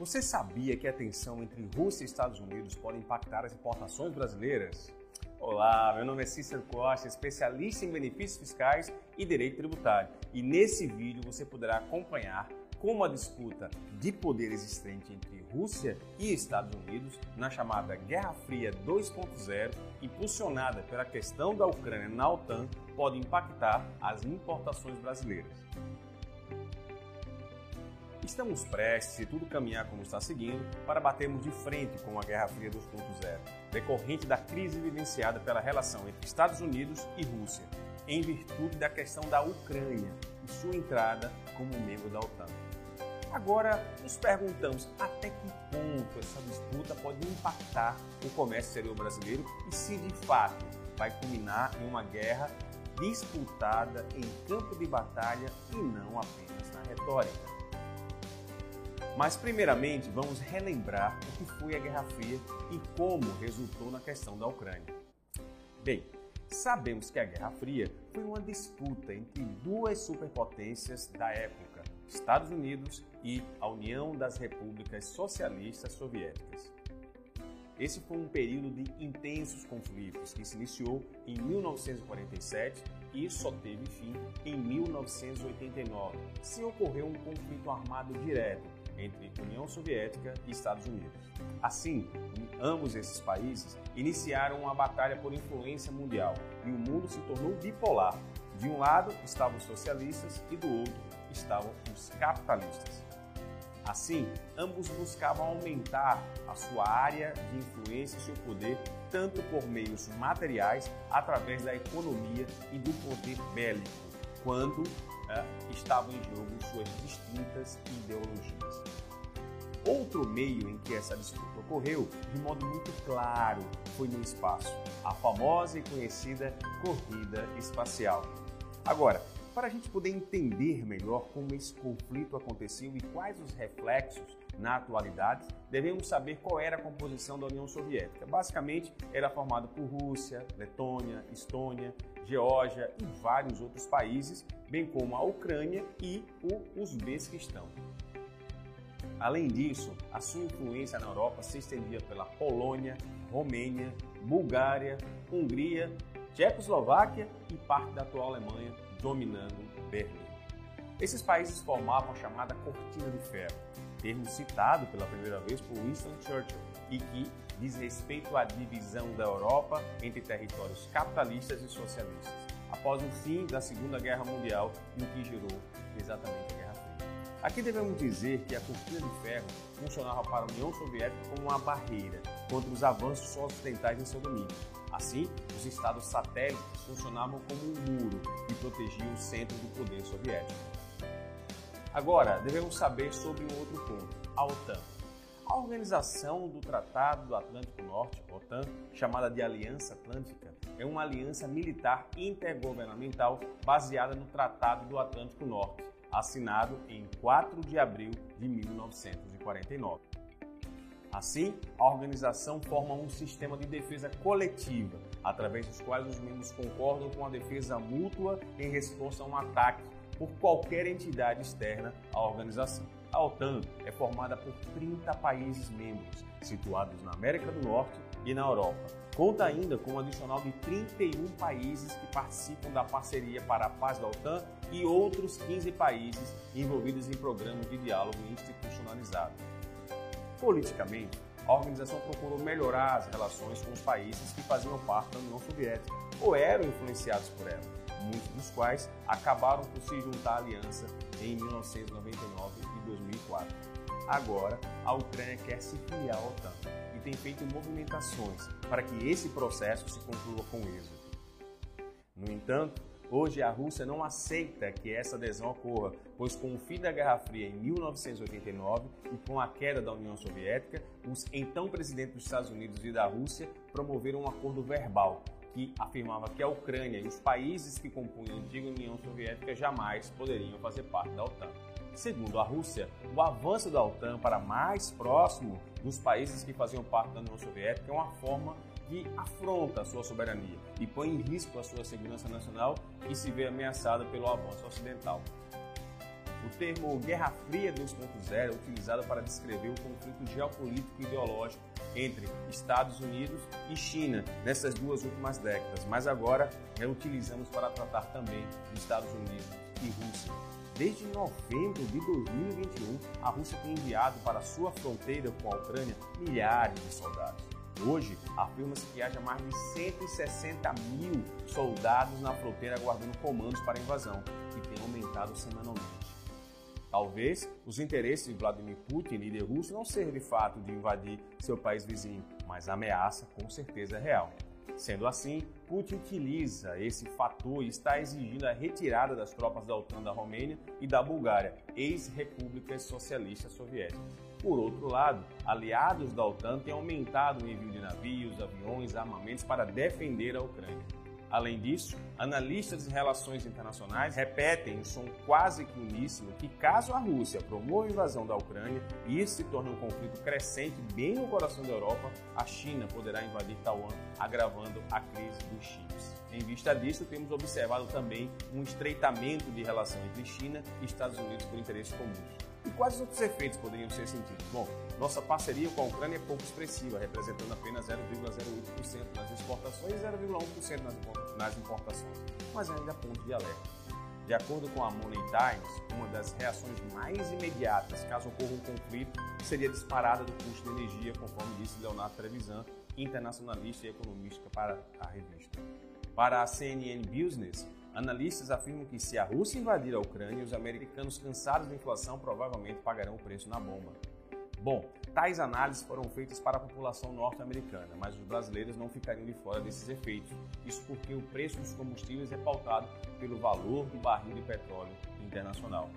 Você sabia que a tensão entre Rússia e Estados Unidos pode impactar as importações brasileiras? Olá, meu nome é Cícero Costa, especialista em benefícios fiscais e direito tributário. E nesse vídeo você poderá acompanhar como a disputa de poder existente entre Rússia e Estados Unidos na chamada Guerra Fria 2.0, impulsionada pela questão da Ucrânia na OTAN, pode impactar as importações brasileiras. Estamos prestes, se tudo caminhar como está seguindo, para batermos de frente com a Guerra Fria 2.0, decorrente da crise evidenciada pela relação entre Estados Unidos e Rússia, em virtude da questão da Ucrânia e sua entrada como membro da OTAN. Agora, nos perguntamos até que ponto essa disputa pode impactar o comércio exterior brasileiro e se de fato vai culminar em uma guerra disputada em campo de batalha e não apenas na retórica. Mas, primeiramente, vamos relembrar o que foi a Guerra Fria e como resultou na questão da Ucrânia. Bem, sabemos que a Guerra Fria foi uma disputa entre duas superpotências da época, Estados Unidos e a União das Repúblicas Socialistas Soviéticas. Esse foi um período de intensos conflitos que se iniciou em 1947 e só teve fim em 1989, se ocorreu um conflito armado direto entre União Soviética e Estados Unidos. Assim, ambos esses países iniciaram uma batalha por influência mundial e o mundo se tornou bipolar. De um lado estavam os socialistas e do outro estavam os capitalistas. Assim, ambos buscavam aumentar a sua área de influência e seu poder tanto por meios materiais, através da economia e do poder bélico, quanto né, estavam em jogo suas distintas ideologias. Outro meio em que essa disputa ocorreu, de modo muito claro, foi no espaço, a famosa e conhecida corrida espacial. Agora, para a gente poder entender melhor como esse conflito aconteceu e quais os reflexos na atualidade, devemos saber qual era a composição da União Soviética. Basicamente, era formada por Rússia, Letônia, Estônia, Geórgia e vários outros países, bem como a Ucrânia e o Uzbequistão. Além disso, a sua influência na Europa se estendia pela Polônia, Romênia, Bulgária, Hungria, Tchecoslováquia e parte da atual Alemanha, dominando Berlim. Esses países formavam a chamada Cortina de Ferro, termo citado pela primeira vez por Winston Churchill e que diz respeito à divisão da Europa entre territórios capitalistas e socialistas, após o fim da Segunda Guerra Mundial e o que gerou exatamente a Guerra. Aqui devemos dizer que a cortina de ferro funcionava para a União Soviética como uma barreira contra os avanços ocidentais em seu domínio. Assim, os estados satélites funcionavam como um muro que protegia o centro do poder soviético. Agora, devemos saber sobre um outro ponto, a OTAN. A Organização do Tratado do Atlântico Norte, OTAN, chamada de Aliança Atlântica, é uma aliança militar intergovernamental baseada no Tratado do Atlântico Norte, assinado em 4 de abril de 1949. Assim, a organização forma um sistema de defesa coletiva, através dos quais os membros concordam com a defesa mútua em resposta a um ataque por qualquer entidade externa à organização. A OTAN é formada por 30 países membros, situados na América do Norte e na Europa. Conta ainda com um adicional de 31 países que participam da parceria para a paz da OTAN e outros 15 países envolvidos em programas de diálogo institucionalizado. Politicamente, a organização procurou melhorar as relações com os países que faziam parte da União Soviética ou eram influenciados por ela muitos dos quais acabaram por se juntar à aliança em 1999 e 2004. Agora, a Ucrânia quer se filiar à OTAN e tem feito movimentações para que esse processo se conclua com êxito. No entanto, hoje a Rússia não aceita que essa adesão ocorra, pois com o fim da Guerra Fria em 1989 e com a queda da União Soviética, os então presidentes dos Estados Unidos e da Rússia promoveram um acordo verbal que afirmava que a Ucrânia e os países que compunham a antiga União Soviética jamais poderiam fazer parte da OTAN. Segundo a Rússia, o avanço da OTAN para mais próximo dos países que faziam parte da União Soviética é uma forma que afronta a sua soberania e põe em risco a sua segurança nacional e se vê ameaçada pelo avanço ocidental. Termo Guerra Fria 2.0 é utilizado para descrever o conflito geopolítico e ideológico entre Estados Unidos e China nessas duas últimas décadas, mas agora reutilizamos para tratar também dos Estados Unidos e Rússia. Desde novembro de 2021, a Rússia tem enviado para sua fronteira com a Ucrânia milhares de soldados. Hoje, afirma-se que haja mais de 160 mil soldados na fronteira aguardando comandos para a invasão, que tem aumentado semanalmente. Talvez os interesses de Vladimir Putin, líder russo, não sejam de fato de invadir seu país vizinho, mas a ameaça com certeza é real. Sendo assim, Putin utiliza esse fator e está exigindo a retirada das tropas da OTAN da Romênia e da Bulgária, ex-repúblicas socialistas soviéticas. Por outro lado, aliados da OTAN têm aumentado o envio de navios, aviões, armamentos para defender a Ucrânia. Além disso, analistas de relações internacionais repetem em som quase que uníssono que caso a Rússia promova a invasão da Ucrânia e isso se torne um conflito crescente bem no coração da Europa, a China poderá invadir Taiwan, agravando a crise dos chips. Em vista disso, temos observado também um estreitamento de relação entre China e Estados Unidos por interesses comuns. E quais outros efeitos poderiam ser sentidos? Bom, nossa parceria com a Ucrânia é pouco expressiva, representando apenas 0,08% nas exportações e 0,1% nas importações, mas ainda ponto de alerta. De acordo com a Money Times, uma das reações mais imediatas caso ocorra um conflito seria a disparada do custo de energia, conforme disse Leonardo Trevisan, internacionalista e economista para a revista. Para a CNN Business, Analistas afirmam que se a Rússia invadir a Ucrânia, os americanos cansados da inflação provavelmente pagarão o preço na bomba. Bom, tais análises foram feitas para a população norte-americana, mas os brasileiros não ficariam de fora desses efeitos. Isso porque o preço dos combustíveis é pautado pelo valor do barril de petróleo internacional.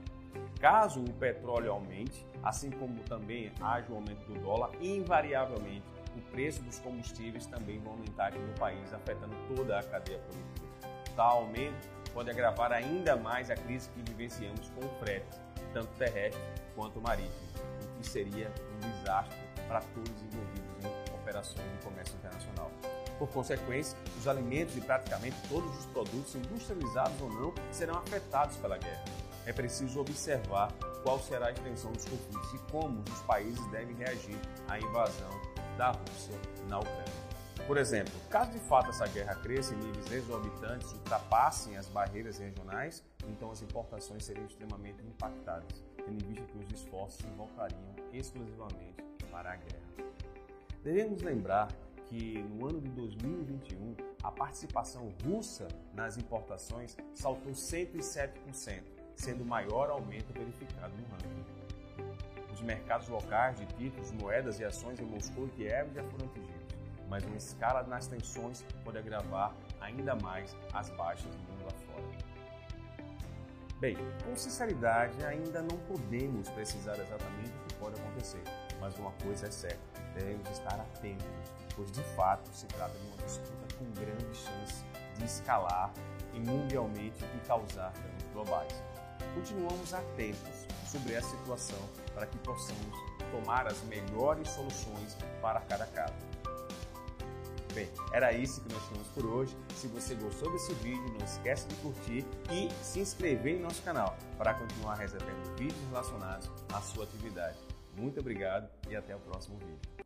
Caso o petróleo aumente, assim como também haja o aumento do dólar, invariavelmente o preço dos combustíveis também vai aumentar aqui no país, afetando toda a cadeia produtiva tal aumento pode agravar ainda mais a crise que vivenciamos com o frete, tanto terrestre quanto marítimo, que seria um desastre para todos os envolvidos em operações de comércio internacional. Por consequência, os alimentos e praticamente todos os produtos, industrializados ou não, serão afetados pela guerra. É preciso observar qual será a extensão dos conflitos e como os países devem reagir à invasão da Rússia na Ucrânia. Por exemplo, caso de fato essa guerra cresça em níveis exorbitantes, ultrapassem as barreiras regionais, então as importações seriam extremamente impactadas, tendo em vista que os esforços se voltariam exclusivamente para a guerra. Devemos lembrar que no ano de 2021 a participação russa nas importações saltou 107%, sendo o maior aumento verificado no ranking. Os mercados locais de títulos, moedas e ações em Moscou e Kiev já foram atingidos mas uma escala nas tensões pode agravar ainda mais as baixas do mundo afora. Bem, com sinceridade, ainda não podemos precisar exatamente o que pode acontecer, mas uma coisa é certa, devemos estar atentos, pois de fato se trata de uma disputa com grande chance de escalar e mundialmente e causar danos globais. Continuamos atentos sobre essa situação para que possamos tomar as melhores soluções para cada caso. Bem, era isso que nós tínhamos por hoje. Se você gostou desse vídeo, não esquece de curtir e se inscrever em nosso canal para continuar recebendo vídeos relacionados à sua atividade. Muito obrigado e até o próximo vídeo.